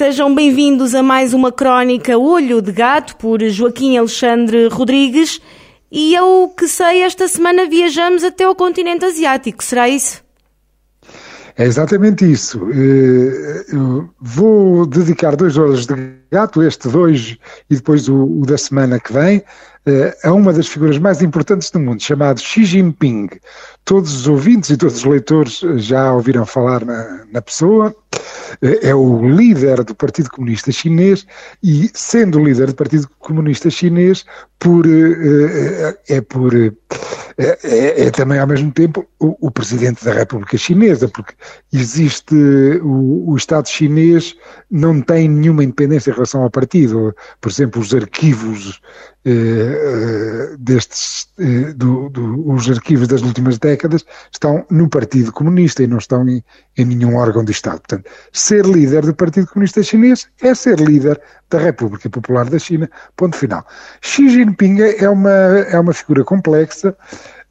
Sejam bem-vindos a mais uma crónica Olho de Gato por Joaquim Alexandre Rodrigues. E eu que sei, esta semana viajamos até o continente asiático, será isso? É exatamente isso. Eh, eu vou dedicar dois olhos de gato, este dois e depois o, o da semana que vem, a uma das figuras mais importantes do mundo, chamado Xi Jinping. Todos os ouvintes e todos os leitores já ouviram falar na, na pessoa. Eh, é o líder do Partido Comunista Chinês e, sendo líder do Partido Comunista Chinês, por, eh, é por é, é, é, também ao mesmo tempo o, o, presidente da República Chinesa, porque existe o, o, Estado chinês não tem nenhuma independência em relação ao partido. Por exemplo, os arquivos eh, destes, eh, do, do, os arquivos das últimas décadas estão no Partido Comunista e não estão em, em nenhum órgão de Estado. Portanto, ser líder do Partido Comunista Chinês é ser líder da República Popular da China, ponto final. Xi Jinping é uma, é uma figura complexa,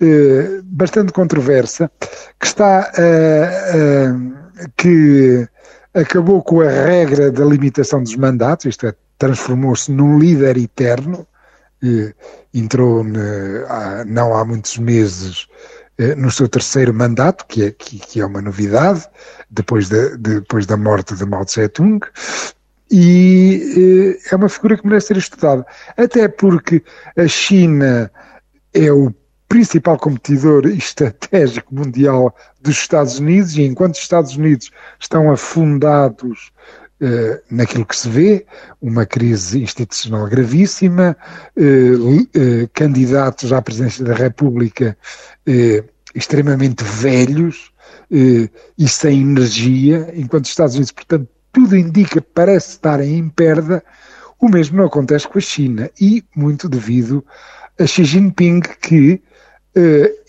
eh, bastante controversa, que está eh, que acabou com a regra da limitação dos mandatos, isto é, transformou-se num líder eterno, entrou não há muitos meses no seu terceiro mandato, que é, que, que é uma novidade, depois, de, depois da morte de Mao Tse-tung, e é uma figura que merece ser estudada, até porque a China é o principal competidor estratégico mundial dos Estados Unidos, e enquanto os Estados Unidos estão afundados eh, naquilo que se vê, uma crise institucional gravíssima, eh, eh, candidatos à presidência da República extremamente velhos e sem energia, enquanto os Estados Unidos, portanto, tudo indica, parece estarem em perda, o mesmo não acontece com a China e muito devido a Xi Jinping, que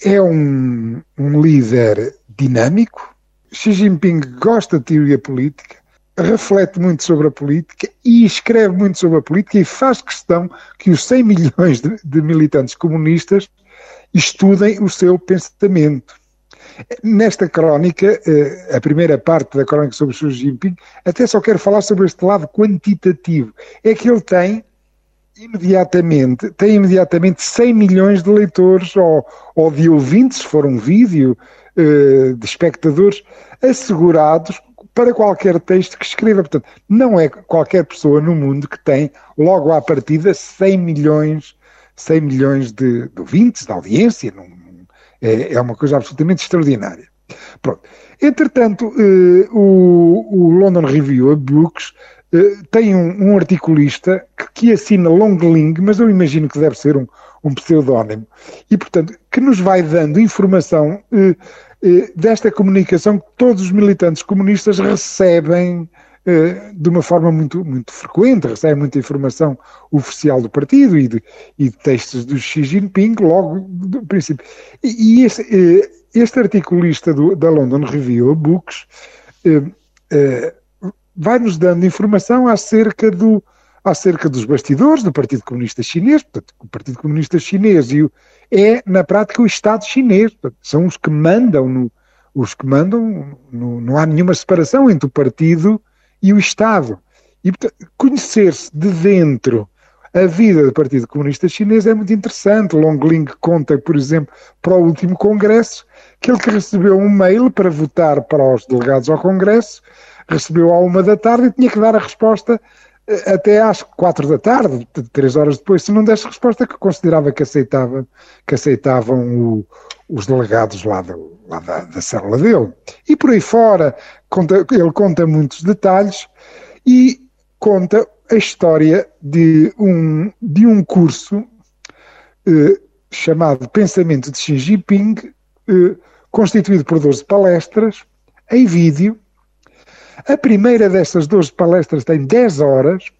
é um, um líder dinâmico. Xi Jinping gosta de teoria política, reflete muito sobre a política e escreve muito sobre a política e faz questão que os 100 milhões de, de militantes comunistas estudem o seu pensamento. Nesta crónica, eh, a primeira parte da crónica sobre Xi Jinping, até só quero falar sobre este lado quantitativo. É que ele tem imediatamente, tem imediatamente 100 milhões de leitores ou, ou de ouvintes, se for um vídeo, eh, de espectadores assegurados para qualquer texto que escreva. Portanto, não é qualquer pessoa no mundo que tem, logo à partida, 100 milhões, 100 milhões de, de ouvintes, de audiência. É, é uma coisa absolutamente extraordinária. Pronto. Entretanto, eh, o, o, London Review of Books eh, tem um, um articulista que, que, assina Longling, mas eu imagino que deve ser um, um pseudónimo, e portanto, que nos vai dando informação eh, eh, desta comunicação que todos os militantes comunistas recebem de uma forma muito, muito frequente, recebe muita informação oficial do partido e de, e de textos do Xi Jinping logo do princípio. E, e esse, eh, este articulista do, da London Review of Books eh, vai-nos dando informação acerca do, acerca dos bastidores do Partido Comunista Chinês, portanto, o Partido Comunista Chinês e o, é, na prática, o Estado chinês, portanto, são os que mandam, no, os que mandam, no, não há nenhuma separação entre o partido e o Estado. E conhecer-se de dentro a vida do Partido Comunista Chinês é muito interessante. Longling conta, por exemplo, para o último Congresso, que ele recebeu um mail para votar para os delegados ao Congresso, recebeu à uma da tarde e tinha que dar a resposta eh, até às quatro da tarde, três horas depois, se não desse resposta que considerava que, aceitava, que aceitavam o, os delegados lá, da, lá da, da célula dele. E por aí fora, conta, ele conta muitos detalhes e conta a história de um, de um curso eh, chamado Pensamento de Xi Jinping, eh, constituído por 12 palestras, em vídeo. A primeira dessas 12 palestras tem 10 horas,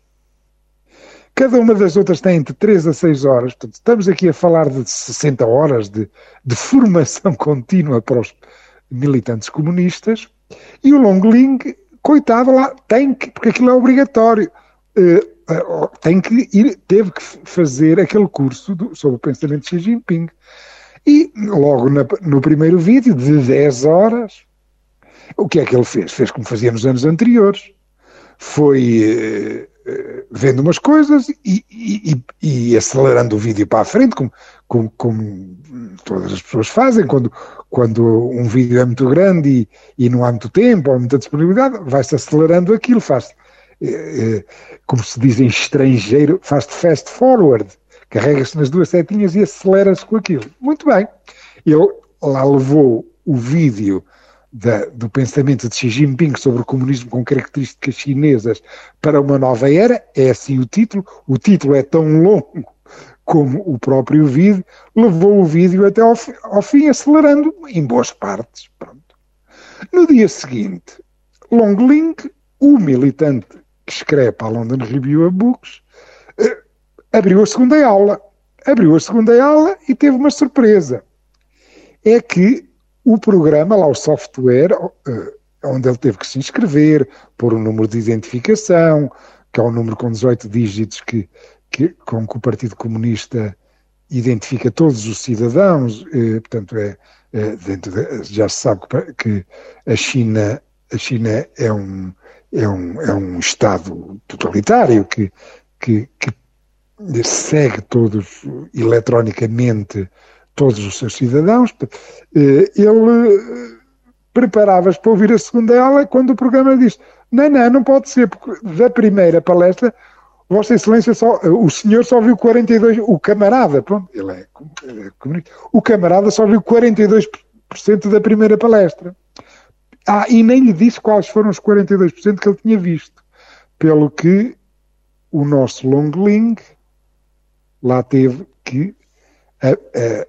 Cada uma das outras tem entre 3 a 6 horas. Portanto, estamos aqui a falar de 60 horas de, de formação contínua para os militantes comunistas. E o Longling, coitado lá, tem que, porque aquilo é obrigatório, uh, tem que ir, teve que fazer aquele curso do, sobre o pensamento de Xi Jinping. E logo na, no primeiro vídeo, de 10 horas, o que é que ele fez? Fez como fazia nos anos anteriores. Foi uh, vendo umas coisas e, e, e, acelerando o vídeo para a frente, como, como, como, todas as pessoas fazem, quando, quando um vídeo é muito grande e, e não há muito tempo ou muita disponibilidade, vai-se acelerando aquilo, faz uh, como se diz em estrangeiro, faz fast forward carrega-se nas duas setinhas e acelera-se com aquilo. Muito bem. Ele lá levou o vídeo da, do pensamento de Xi Jinping sobre o comunismo com características chinesas para uma nova era, é assim o título. O título é tão longo como o próprio vídeo, levou o vídeo até ao, ao fim, acelerando em boas partes. Pronto. No dia seguinte, Long Ling, o militante que escreve para a London Review of Books, eh, abriu a segunda aula. Abriu a segunda aula e teve uma surpresa. É que o programa, lá o software, eh, onde ele teve que se inscrever, pôr um número de identificação, que é um número com 18 dígitos que, que, com que o Partido Comunista identifica todos os cidadãos, eh, portanto, é, é dentro de, já se sabe que, a China, a China é um, é um, é um Estado totalitário que, que, que segue todos eletronicamente todos os seus cidadãos. Eh, ele eh, preparava-se para ouvir a segunda aula quando o programa diz: Não, não, não pode ser, porque da primeira palestra, Vossa Excelência, só, eh, o senhor só viu 42%, o camarada, pronto, ele é, é o camarada só viu 42% da primeira palestra. Ah, e nem lhe disse quais foram os 42% que ele tinha visto. Pelo que o nosso Longling lá teve que a, a,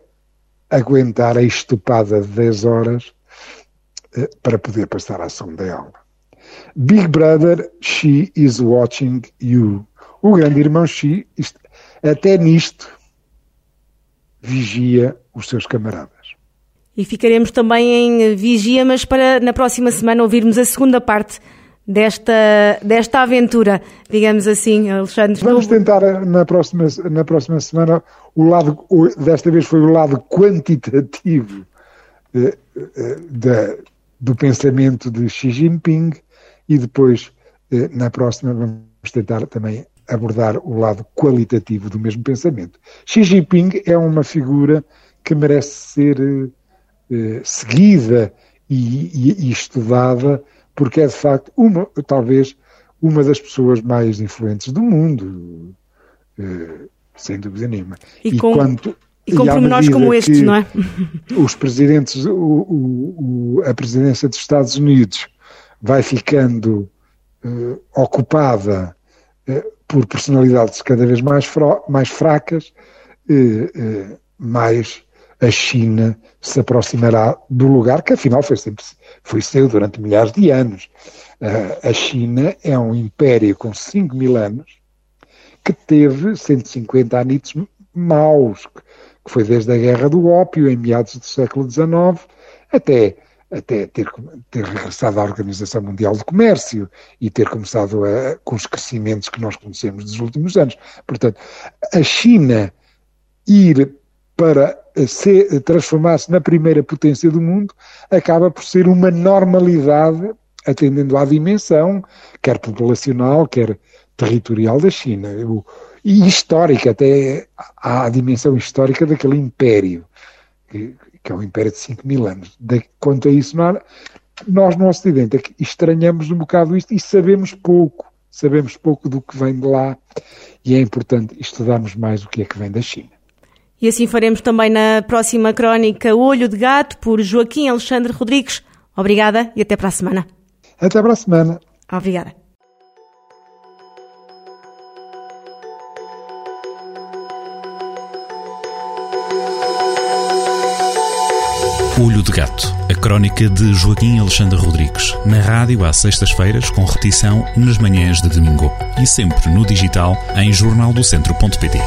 aguentar a estupada de 10 horas uh, para poder passar a ação da aula. Big Brother, she is watching you. O grande irmão Xi, isto, até nisto, vigia os seus camaradas. E ficaremos também em vigia, mas para na próxima semana ouvirmos a segunda parte desta, desta aventura, digamos assim, Alexandre. Vamos tentar eh, na próxima, na próxima semana o lado, desta vez foi o lado quantitativo eh, eh, do pensamento de Xi Jinping e depois na próxima vamos tentar também abordar o lado qualitativo do mesmo pensamento. Xi Jinping é uma figura que merece ser seguida e, e, e estudada porque é de facto uma, talvez, uma das pessoas mais influentes do mundo, eh, sem dúvida nenhuma. E, e com, quanto, e com pormenores como este, não é? Os presidentes, o, o, a presidência dos Estados Unidos vai ficando uh, ocupada uh, por personalidades cada vez mais, mais fracas, uh, mais a China se aproximará do lugar que afinal foi sempre foi seu durante milhares de anos. Uh, a China é um império com 5 mil anos que teve 150 anitos maus, que foi desde a Guerra do Ópio, em meados do século XIX, até, até ter, ter regressado à Organização Mundial do Comércio e ter começado a, com os crescimentos que nós conhecemos dos últimos anos. Portanto, a China ir para transformar-se na primeira potência do mundo, acaba por ser uma normalidade atendendo à dimensão, quer populacional, quer territorial da China. E histórica, até à dimensão histórica daquele império, que, é um império de 5 mil anos. De, quanto a isso, nós, nós no Ocidente é estranhamos um bocado isto e sabemos pouco. Sabemos pouco do que vem de lá e é importante estudarmos mais o que é que vem da China. E assim faremos também na próxima crónica Olho de Gato, por Joaquim Alexandre Rodrigues. Obrigada e até para a semana. Até para a semana. Obrigada. Olho de Gato, a crónica de Joaquim Alexandre Rodrigues, na rádio às sextas-feiras, com repetição nas manhãs de domingo e sempre no digital em jornaldocentro.pt.